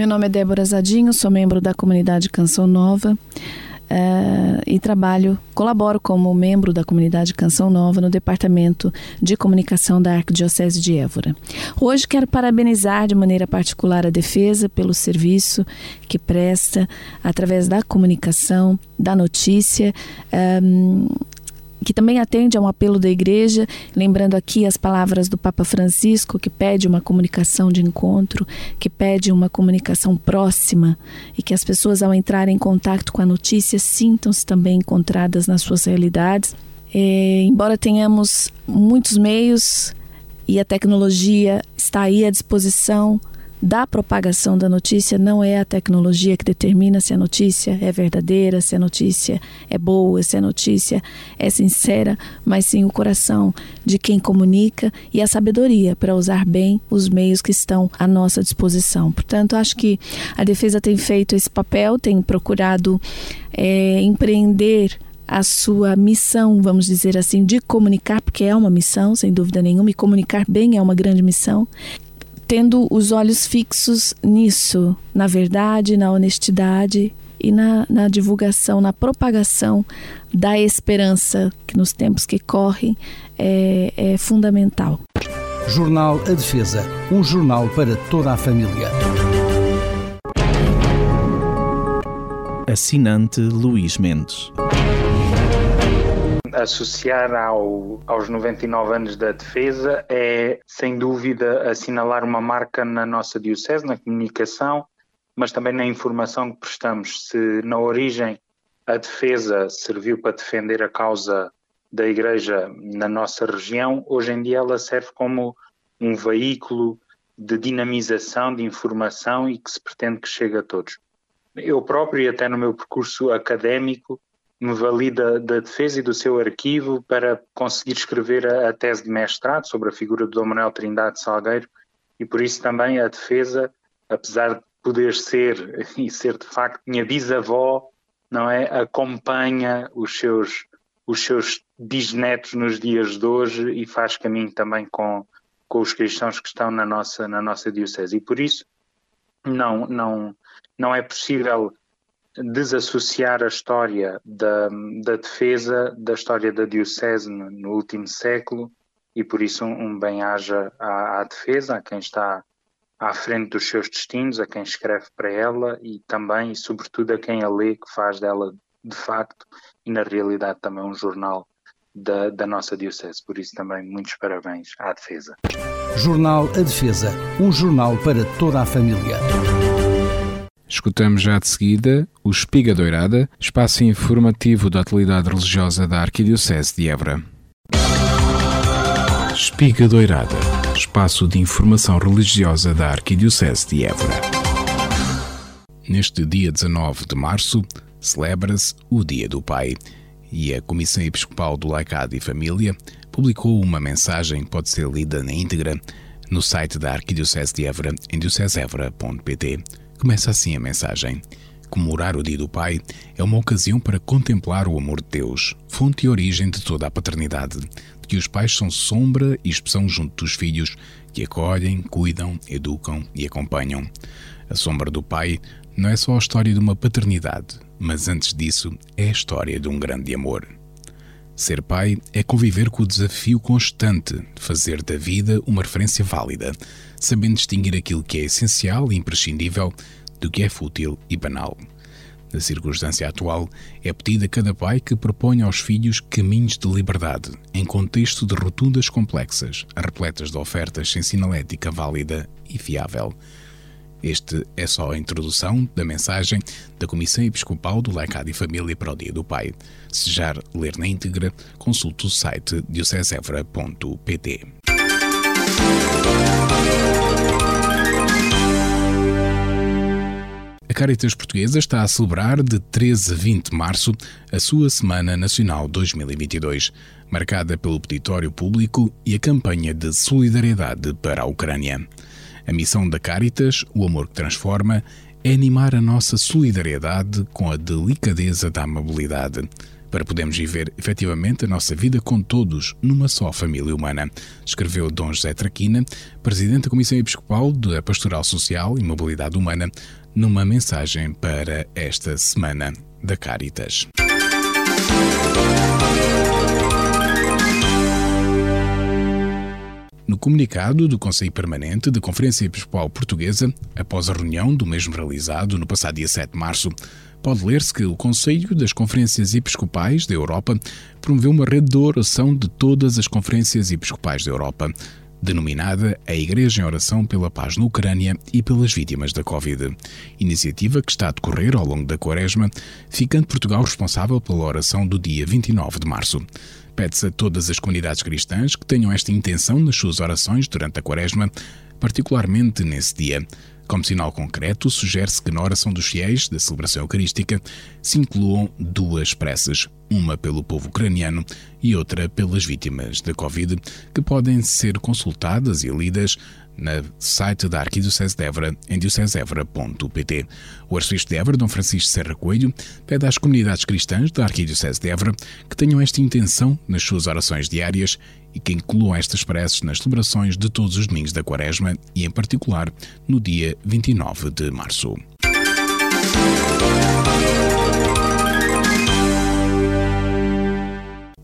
Meu nome é Débora Zadinho, sou membro da comunidade Canção Nova. Uh, e trabalho, colaboro como membro da comunidade Canção Nova no Departamento de Comunicação da Arquidiocese de Évora. Hoje quero parabenizar de maneira particular a defesa pelo serviço que presta através da comunicação, da notícia. Um, que também atende a um apelo da igreja, lembrando aqui as palavras do Papa Francisco, que pede uma comunicação de encontro, que pede uma comunicação próxima e que as pessoas, ao entrarem em contato com a notícia, sintam-se também encontradas nas suas realidades. É, embora tenhamos muitos meios e a tecnologia está aí à disposição da propagação da notícia não é a tecnologia que determina se a notícia é verdadeira, se a notícia é boa, se a notícia é sincera, mas sim o coração de quem comunica e a sabedoria para usar bem os meios que estão à nossa disposição. Portanto, acho que a defesa tem feito esse papel, tem procurado é, empreender a sua missão, vamos dizer assim, de comunicar, porque é uma missão, sem dúvida nenhuma, e comunicar bem é uma grande missão tendo os olhos fixos nisso, na verdade, na honestidade e na, na divulgação, na propagação da esperança, que nos tempos que correm é, é fundamental. Jornal A Defesa, um jornal para toda a família. Assinante Luís Mendes associar ao, aos 99 anos da defesa é, sem dúvida, assinalar uma marca na nossa Diocese, na comunicação, mas também na informação que prestamos. Se na origem a defesa serviu para defender a causa da Igreja na nossa região, hoje em dia ela serve como um veículo de dinamização, de informação e que se pretende que chegue a todos. Eu próprio, e até no meu percurso académico, me vali da, da, defesa e do seu arquivo para conseguir escrever a, a, tese de mestrado sobre a figura do Dom Manuel Trindade Salgueiro e por isso também a defesa, apesar de poder ser *laughs* e ser de facto minha bisavó, não é, acompanha os seus os seus bisnetos nos dias de hoje e faz caminho também com com os cristãos que estão na nossa na nossa diocese. E por isso não não não é possível desassociar a história da, da defesa da história da Diocese no, último século e por isso um, um bem-aja à, à, defesa, a quem está à frente dos seus destinos, a quem escreve para ela e também e sobretudo a quem a lê, que faz dela de facto e na realidade também um jornal da, da nossa Diocese. Por isso também muitos parabéns à defesa. Jornal A Defesa, um jornal para toda a família. Escutamos já de seguida o Espiga Doirada, espaço informativo da atualidade religiosa da Arquidiocese de Évora. Espiga Doirada, espaço de informação religiosa da Arquidiocese de Évora. Neste dia 19 de março, celebra-se o Dia do Pai e a Comissão Episcopal do Laicado e Família publicou uma mensagem que pode ser lida na íntegra no site da Arquidiocese de Évora em diocesevra.pt Começa assim a mensagem. Comemorar o Dia do Pai é uma ocasião para contemplar o amor de Deus, fonte e origem de toda a paternidade, de que os pais são sombra e expressão junto dos filhos, que acolhem, cuidam, educam e acompanham. A sombra do Pai não é só a história de uma paternidade, mas antes disso é a história de um grande amor. Ser pai é conviver com o desafio constante de fazer da vida uma referência válida, sabendo distinguir aquilo que é essencial e imprescindível do que é fútil e banal. Na circunstância atual, é pedido a cada pai que proponha aos filhos caminhos de liberdade, em contexto de rotundas complexas, repletas de ofertas sem sinalética válida e fiável. Este é só a introdução da mensagem da Comissão Episcopal do Laicado e Família para o Dia do Pai. Se já ler na íntegra, consulte o site diocesevra.pt. A Caritas Portuguesa está a celebrar de 13 a 20 de março a sua Semana Nacional 2022, marcada pelo peditório público e a campanha de solidariedade para a Ucrânia. A missão da Caritas, o amor que transforma, é animar a nossa solidariedade com a delicadeza da amabilidade para podermos viver efetivamente a nossa vida com todos numa só família humana, escreveu Dom José Traquina, presidente da Comissão Episcopal da Pastoral Social e Mobilidade Humana, numa mensagem para esta semana da Caritas. No comunicado do Conselho Permanente da Conferência Episcopal Portuguesa, após a reunião do mesmo realizado no passado dia 7 de março, pode ler-se que o Conselho das Conferências Episcopais da Europa promoveu uma rede de oração de todas as conferências episcopais da Europa, denominada a Igreja em Oração pela Paz na Ucrânia e pelas Vítimas da Covid. Iniciativa que está a decorrer ao longo da Quaresma, ficando Portugal responsável pela oração do dia 29 de março. Pede-se a todas as comunidades cristãs que tenham esta intenção nas suas orações durante a Quaresma, particularmente nesse dia. Como sinal concreto, sugere-se que na oração dos fiéis da celebração eucarística se incluam duas preces, uma pelo povo ucraniano e outra pelas vítimas da Covid, que podem ser consultadas e lidas no site da Arquidiocese de Évora em diocesevra.pt. O arcebispo de Évora, Dom Francisco Serra Coelho, pede às comunidades cristãs da Arquidiocese de Évora que tenham esta intenção nas suas orações diárias e que incluam estas preces nas celebrações de todos os domingos da Quaresma e, em particular, no dia 29 de março.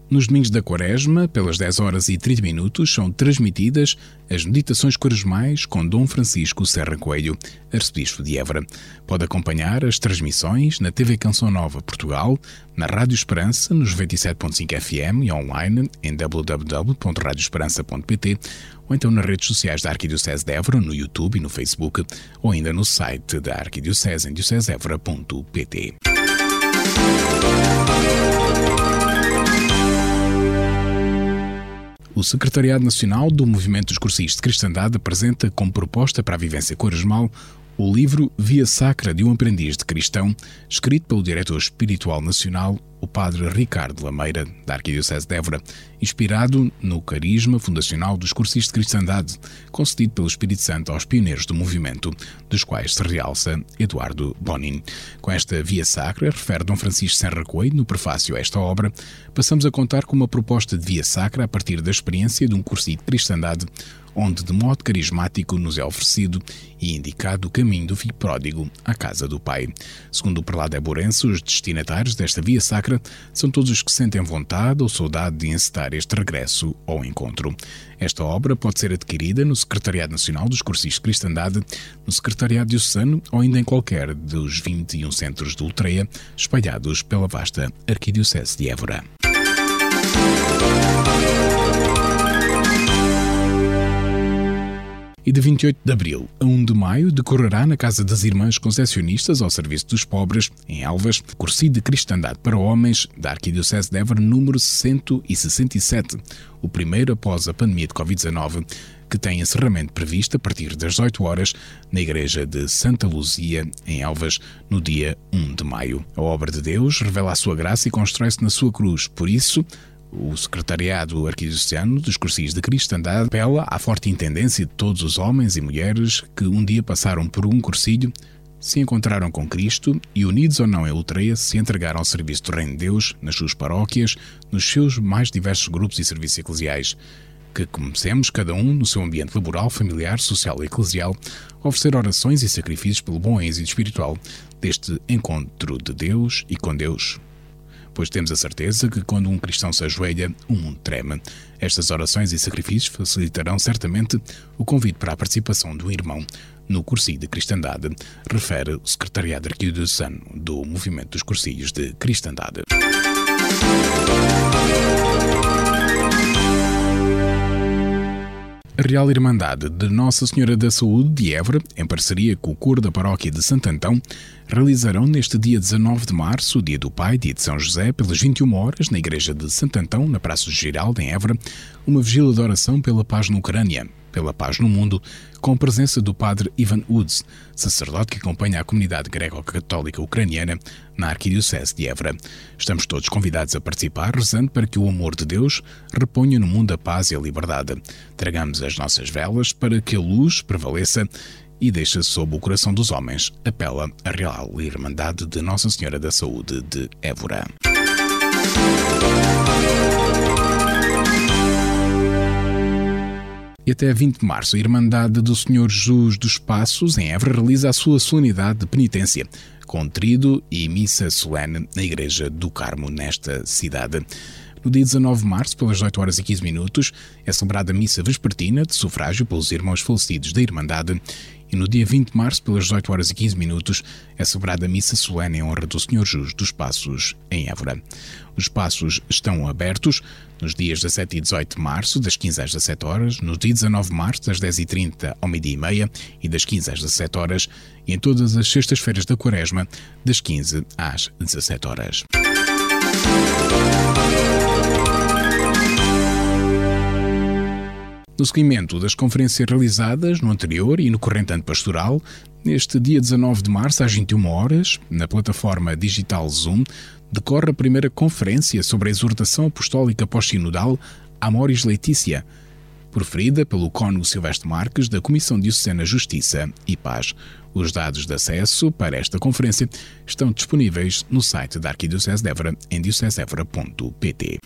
Nos domingos da Quaresma, pelas 10 horas e 30 minutos, são transmitidas as meditações quaresmais com Dom Francisco Serra Coelho, arcebispo de Évora. Pode acompanhar as transmissões na TV Canção Nova Portugal, na Rádio Esperança, nos 97.5 FM e online em www.radioesperança.pt ou então nas redes sociais da Arquidiocese de Évora, no YouTube e no Facebook, ou ainda no site da Arquidiocese em diocesevora.pt. O Secretariado Nacional do Movimento dos Cursistas de Cristandade apresenta como proposta para a vivência quaresmal o livro Via Sacra de um Aprendiz de Cristão, escrito pelo diretor espiritual nacional, o padre Ricardo Lameira, da Arquidiocese de Évora, inspirado no carisma fundacional dos cursistas de cristandade, concedido pelo Espírito Santo aos pioneiros do movimento, dos quais se realça Eduardo Bonin. Com esta Via Sacra, refere Dom Francisco Serra Coelho no prefácio a esta obra, passamos a contar com uma proposta de Via Sacra a partir da experiência de um cursista de cristandade onde de modo carismático nos é oferecido e indicado o caminho do filho pródigo à casa do pai. Segundo o prelado Eborense, os destinatários desta via sacra são todos os que sentem vontade ou saudade de encetar este regresso ao encontro. Esta obra pode ser adquirida no Secretariado Nacional dos Cursos de Cristandade, no Secretariado Diocesano ou ainda em qualquer dos 21 centros de Ultreia espalhados pela vasta Arquidiocese de Évora. E de 28 de abril a 1 de maio decorrerá na Casa das Irmãs Concessionistas ao Serviço dos Pobres, em Elvas, curso de Cristandade para Homens da Arquidiocese de Évora número 167, o primeiro após a pandemia de Covid-19, que tem encerramento previsto a partir das 18 horas na Igreja de Santa Luzia, em Elvas, no dia 1 de maio. A obra de Deus revela a sua graça e constrói-se na sua cruz, por isso, o Secretariado Arquidiocesano dos Cursis de Cristandade apela à forte intendência de todos os homens e mulheres que um dia passaram por um cursilho, se encontraram com Cristo e, unidos ou não em Ultreia, se entregaram ao serviço do Reino de Deus nas suas paróquias, nos seus mais diversos grupos e serviços eclesiais. Que comecemos, cada um no seu ambiente laboral, familiar, social e eclesial, a oferecer orações e sacrifícios pelo bom êxito espiritual deste encontro de Deus e com Deus pois temos a certeza que quando um cristão se ajoelha, o mundo treme. Estas orações e sacrifícios facilitarão certamente o convite para a participação do irmão no cursilho de cristandade, refere o Secretariado Arquidiocesano do Movimento dos Cursilhos de Cristandade. A Real Irmandade de Nossa Senhora da Saúde de Évora, em parceria com o coro da Paróquia de Santo Antão, realizarão neste dia 19 de março, dia do Pai, dia de São José, pelas 21 horas, na Igreja de Santo Antão, na Praça Giral, em Évora, uma vigília de oração pela paz na Ucrânia, pela paz no mundo, com a presença do padre Ivan Uds, sacerdote que acompanha a comunidade greco-católica ucraniana na Arquidiocese de Évora. Estamos todos convidados a participar, rezando para que o amor de Deus reponha no mundo a paz e a liberdade. Tragamos as nossas velas para que a luz prevaleça e deixa sob o coração dos homens, apela a Real Irmandade de Nossa Senhora da Saúde de Évora. E até 20 de março, a Irmandade do Senhor Jesus dos Passos, em Évora, realiza a sua solenidade de penitência, com trido e missa solene na Igreja do Carmo, nesta cidade. No dia 19 de março, pelas 8 horas e 15 minutos, é celebrada a missa vespertina de sufrágio pelos irmãos falecidos da Irmandade e no dia 20 de março, pelas 18 horas e 15 minutos, é celebrada a missa solene em honra do Senhor Jesus dos Passos, em Évora. Os passos estão abertos nos dias 17 e 18 de março, das 15 às 17 horas, no dia 19 de março, das 10h30 ao meio-dia e meia e das 15 às 17 horas, e em todas as sextas-feiras da Quaresma, das 15 às 17 horas. No seguimento das conferências realizadas no anterior e no corrente ano pastoral, neste dia 19 de março, às 21 horas, na plataforma digital Zoom, decorre a primeira conferência sobre a exortação apostólica pós-sinodal Amoris Letícia, proferida pelo Cônego Silvestre Marques da Comissão Diocesana Justiça e Paz. Os dados de acesso para esta conferência estão disponíveis no site da Arquidiocese de Évora em diocesevora.pt.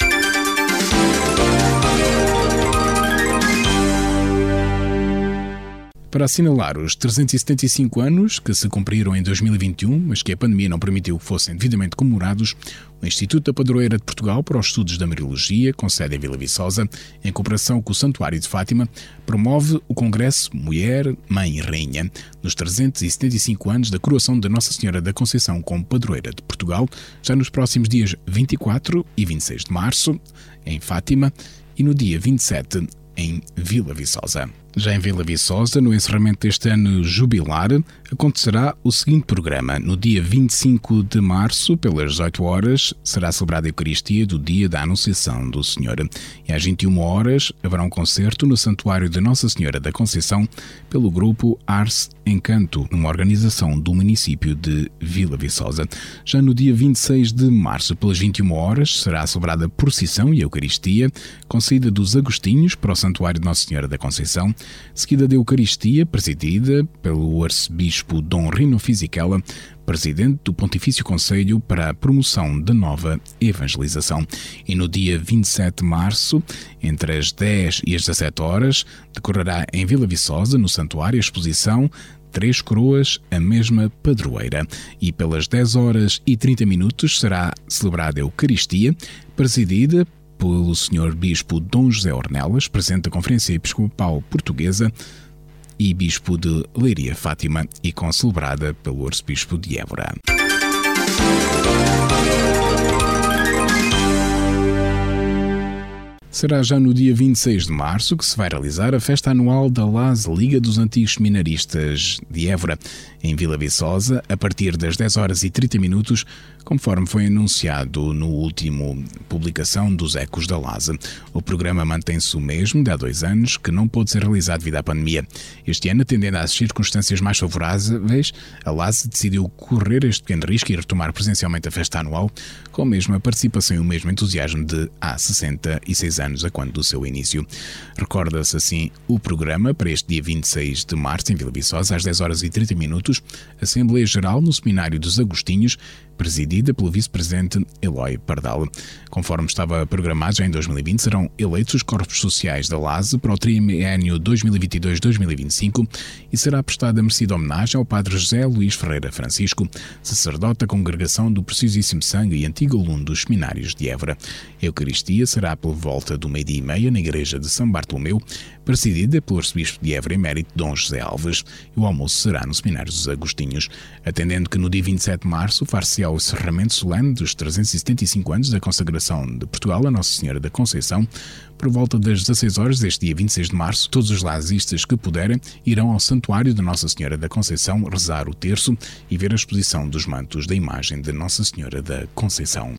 Para assinalar os 375 anos que se cumpriram em 2021, mas que a pandemia não permitiu que fossem devidamente comemorados, o Instituto da Padroeira de Portugal para os Estudos da Mariologia, com sede em Vila Viçosa, em cooperação com o Santuário de Fátima, promove o Congresso Mulher, Mãe e Rainha, nos 375 anos da coroação de Nossa Senhora da Conceição como Padroeira de Portugal, já nos próximos dias 24 e 26 de março, em Fátima, e no dia 27 em Vila Viçosa. Já em Vila Viçosa, no encerramento deste ano jubilar, acontecerá o seguinte programa. No dia 25 de março, pelas 18 horas, será celebrada a Eucaristia do Dia da Anunciação do Senhor. E às 21 horas haverá um concerto no Santuário de Nossa Senhora da Conceição pelo grupo Ars Encanto, numa organização do município de Vila Viçosa. Já no dia 26 de março, pelas 21 horas, será celebrada procissão e Eucaristia, com saída dos Agostinhos para o Santuário de Nossa Senhora da Conceição seguida da Eucaristia, presidida pelo arcebispo Dom Rino Fisichella, presidente do Pontifício Conselho para a Promoção da Nova Evangelização. E no dia 27 de março, entre as 10 e as 17 horas, decorrerá em Vila Viçosa, no Santuário, a exposição Três Coroas, a mesma padroeira. E pelas 10 horas e 30 minutos será celebrada a Eucaristia, presidida pelo Sr. Bispo Dom José Ornelas, presidente da Conferência Episcopal Portuguesa, e Bispo de Leiria Fátima, e concelebrada pelo Arcebispo de Évora. Será já no dia 26 de março que se vai realizar a festa anual da LAS Liga dos Antigos Seminaristas de Évora, em Vila Viçosa, a partir das 10 horas e 30 minutos, conforme foi anunciado no último publicação dos Ecos da LASA. O programa mantém-se o mesmo de há dois anos, que não pôde ser realizado devido à pandemia. Este ano, atendendo às circunstâncias mais favoráveis, a LASA decidiu correr este pequeno risco e retomar presencialmente a festa anual, com a mesma participação e o mesmo entusiasmo de há 66 anos, a quando do seu início. Recorda-se assim o programa para este dia 26 de março, em Vila Viçosa, às 10 horas e 30 minutos, Assembleia Geral no Seminário dos Agostinhos, presidida pelo vice-presidente Eloy Pardal. Conforme estava programado já em 2020, serão eleitos os corpos sociais da LASE para o triênio 2022-2025 e será prestada merecida homenagem ao padre José Luís Ferreira Francisco, sacerdote da Congregação do Preciosíssimo Sangue e antigo aluno dos Seminários de Évora. A Eucaristia será por volta do meio-dia e meia na Igreja de São Bartolomeu, presidida pelo arcebispo de Évora Emérito Dom José Alves, e o almoço será no Seminário dos Agostinhos, atendendo que no dia 27 de março far-se ao encerramento solene dos 375 anos da consagração de Portugal a Nossa Senhora da Conceição. Por volta das 16 horas deste dia 26 de março, todos os lazistas que puderem irão ao Santuário de Nossa Senhora da Conceição rezar o terço e ver a exposição dos mantos da imagem de Nossa Senhora da Conceição.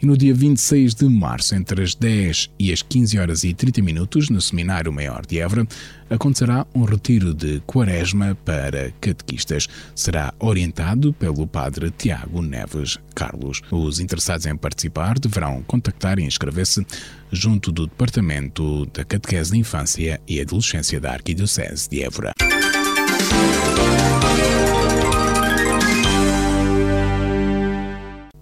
E no dia 26 de março, entre as 10 e as 15 horas e 30 minutos, no Seminário Maior de Évora, acontecerá um retiro de quaresma para catequistas. Será orientado pelo padre Tiago Neves Carlos. Os interessados em participar deverão contactar e inscrever-se junto do Departamento da Catequese de Infância e Adolescência da Arquidiocese de Évora.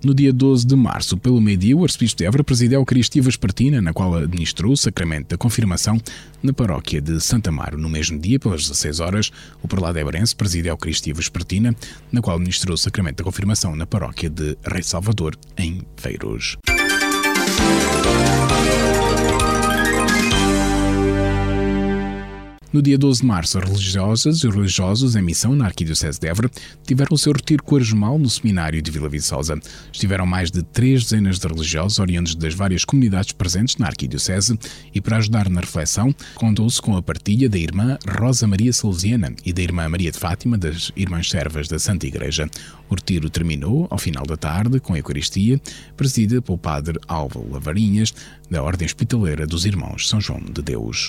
No dia 12 de março, pelo meio-dia, o arcebispo de Évora presidiu a Eucaristia Vespertina, na qual administrou o sacramento da confirmação na paróquia de Santa Amaro. No mesmo dia, pelas 16 horas, o prelado Évrense presidiu a Eucaristia Vespertina, na qual administrou o sacramento da confirmação na paróquia de Rei Salvador, em Feiros. No dia 12 de março, as religiosas e os religiosos em missão na Arquidiocese de Évora tiveram o seu retiro quaresmal no seminário de Vila Viçosa. Estiveram mais de três dezenas de religiosos oriundos das várias comunidades presentes na Arquidiocese e para ajudar na reflexão, contou-se com a partilha da irmã Rosa Maria Salesiana e da irmã Maria de Fátima das Irmãs Servas da Santa Igreja. O retiro terminou ao final da tarde com a Eucaristia, presidida pelo padre Álvaro Lavarinhas, da Ordem Hospitaleira dos Irmãos São João de Deus.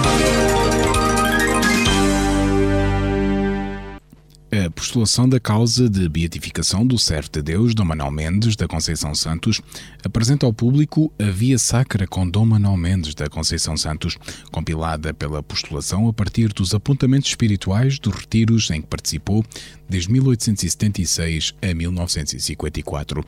A postulação da causa de beatificação do servo de Deus, Dom Manuel Mendes da Conceição Santos, apresenta ao público a Via Sacra com Dom Manuel Mendes da Conceição Santos, compilada pela postulação a partir dos apontamentos espirituais dos retiros em que participou desde 1876 a 1954.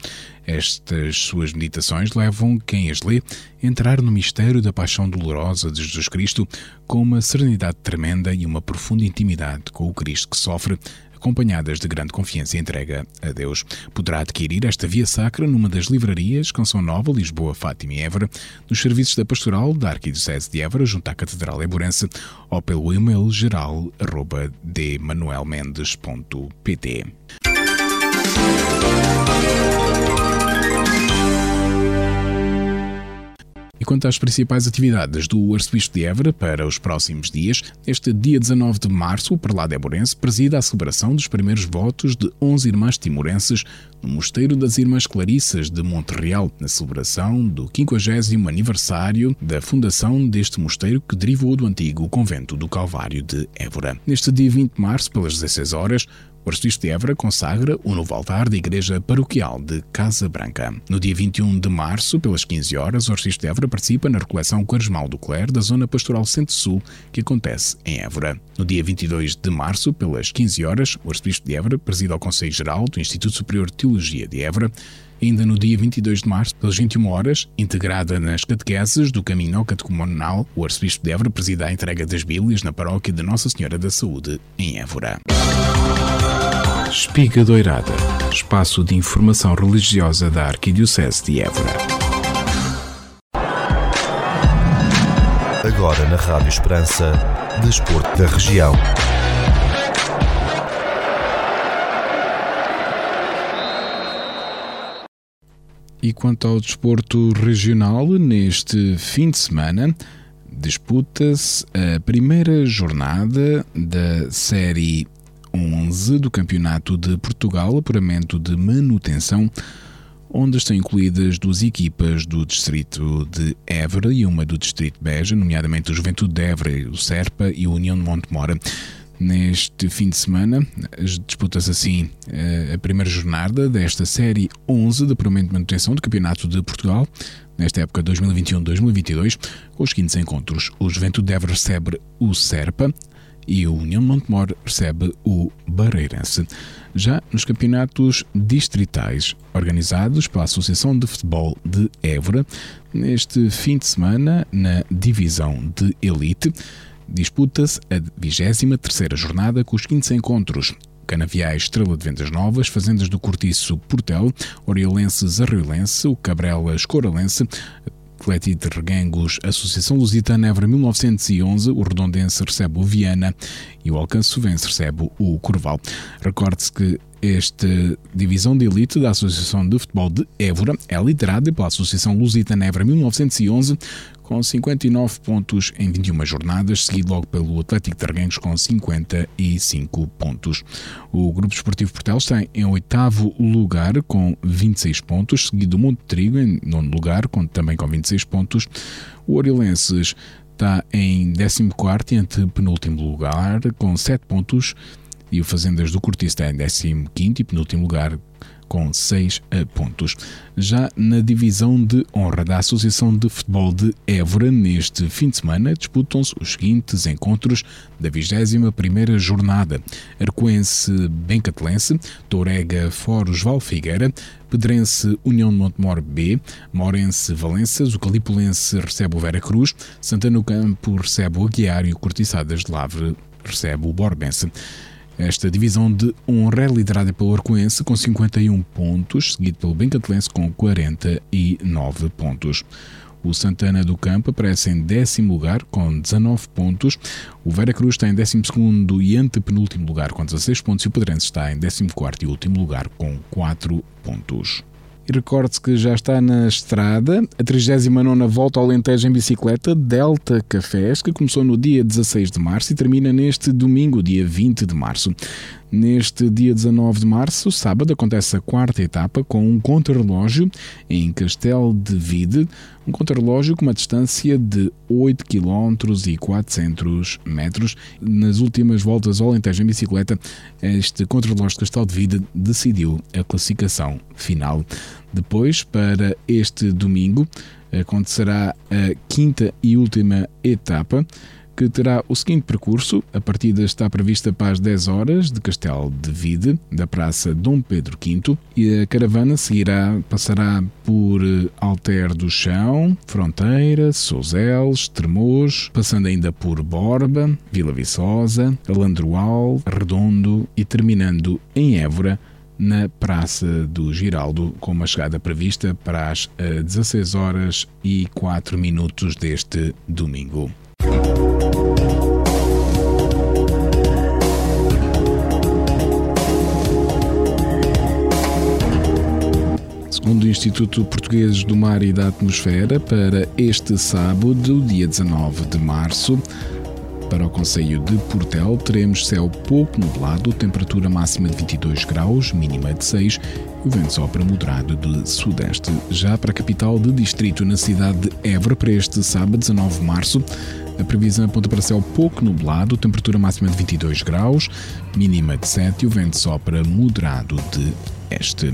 Estas suas meditações levam quem as lê a entrar no mistério da paixão dolorosa de Jesus Cristo com uma serenidade tremenda e uma profunda intimidade com o Cristo que sofre acompanhadas de grande confiança e entrega a Deus. Poderá adquirir esta via sacra numa das livrarias Canção Nova, Lisboa, Fátima e Évora, nos serviços da Pastoral da Arquidiocese de Évora, junto à Catedral Eburense, ou pelo e-mail geral arroba dmanuelmendes.pt. E quanto às principais atividades do Arcebispo de Évora para os próximos dias, este dia 19 de março, o prelado Eburense presida a celebração dos primeiros votos de 11 irmãs timorenses no Mosteiro das Irmãs Clarissas de Montreal, na celebração do 50 aniversário da fundação deste mosteiro que derivou do antigo convento do Calvário de Évora. Neste dia 20 de março, pelas 16 horas, o arcebispo de Évora consagra o novo altar da Igreja Paroquial de Casa Branca. No dia 21 de março, pelas 15 horas, o arcebispo de Évora participa na recoleção quaresmal do Cler da Zona Pastoral Centro-Sul, que acontece em Évora. No dia 22 de março, pelas 15 horas, o arcebispo de Évora presida ao Conselho Geral do Instituto Superior de Teologia de Évora ainda no dia 22 de março, pelas 21 horas, integrada nas catequeses do Caminho Catecumenal, o arcebispo de Évora presida a entrega das Bíblias na paróquia de Nossa Senhora da Saúde, em Évora. Espiga Doirada, espaço de informação religiosa da Arquidiocese de Évora. Agora na Rádio Esperança, Desporto da Região. E quanto ao desporto regional, neste fim de semana disputa-se a primeira jornada da Série 11 do Campeonato de Portugal, apuramento de manutenção, onde estão incluídas duas equipas do distrito de Évora e uma do distrito de Beja, nomeadamente o Juventude de Évora, o Serpa e a União de Montemora. Neste fim de semana, disputa-se assim a primeira jornada desta Série 11 de apuramento de manutenção do Campeonato de Portugal, nesta época 2021-2022, com os seguintes encontros. O Juventude de Évora recebe o Serpa, e o União Montemor recebe o Barreirense. Já nos campeonatos distritais organizados pela Associação de Futebol de Évora, neste fim de semana, na divisão de elite, disputa-se a 23ª jornada com os seguintes encontros. Canaviais Estrela de Vendas Novas, Fazendas do Cortiço Portel, Oriolenses Arriolense, o Cabrelas Coralense, Atlético de Regangos, Associação Lusitana Évora 1911, o Redondense recebe o Viana e o Alcançovense recebe o Corval. Recorde-se que esta divisão de elite da Associação de Futebol de Évora é liderada pela Associação Lusitana Évora 1911, com 59 pontos em 21 jornadas, seguido logo pelo Atlético de Arguengos com 55 pontos. O Grupo Esportivo Portel está em oitavo lugar com 26 pontos, seguido do Monte Trigo em nono lugar, com, também com 26 pontos. O Oriolenses está em 14 e ante penúltimo lugar, com 7 pontos, e o Fazendas do Cortiço está em 15 e penúltimo lugar, com 6 pontos. Já na divisão de honra da Associação de Futebol de Évora, neste fim de semana, disputam-se os seguintes encontros da 21ª jornada. Arcoense Bencatelense, Tourega Foros Valfigueira, Pedrense União de Montemor B, Morense Valenças, o Calipulense recebe o Vera Cruz, Santana do Campo recebe o Aguiar e o Cortiçadas de Lavre recebe o Borbense. Esta divisão de honra é liderada pelo Arcoense com 51 pontos, seguido pelo Bencatelense com 49 pontos. O Santana do Campo aparece em décimo lugar com 19 pontos. O Vera Cruz está em décimo segundo e antepenúltimo lugar com 16 pontos. E o Pedrense está em décimo quarto e último lugar com 4 pontos. E recorde-se que já está na estrada a 39 Volta ao Alentejo em bicicleta Delta Cafés, que começou no dia 16 de março e termina neste domingo, dia 20 de março. Neste dia 19 de março, sábado, acontece a quarta etapa com um contrarrelógio em Castelo de Vide, um contrarrelógio com uma distância de 8 km e 400 metros. Nas últimas voltas ao Alentejo em bicicleta, este contrarrelógio de Castelo de Vide decidiu a classificação final. Depois, para este domingo, acontecerá a quinta e última etapa que terá o seguinte percurso. A partida está prevista para as 10 horas de Castelo de Vide, da Praça Dom Pedro V, e a caravana seguirá, passará por Alter do Chão, Fronteira, Souzeles, Tremoz, passando ainda por Borba, Vila Viçosa, Alandroal, Redondo e terminando em Évora, na Praça do Giraldo, com uma chegada prevista para as 16 horas e 4 minutos deste domingo. Segundo o Instituto Português do Mar e da Atmosfera, para este sábado, dia 19 de março, para o Conselho de Portel, teremos céu pouco nublado, temperatura máxima de 22 graus, mínima de 6 e o vento sopra moderado de sudeste. Já para a capital de distrito, na cidade de Évora, para este sábado, 19 de março, a previsão aponta para céu pouco nublado, temperatura máxima de 22 graus, mínima de 7 e o vento sopra moderado de este.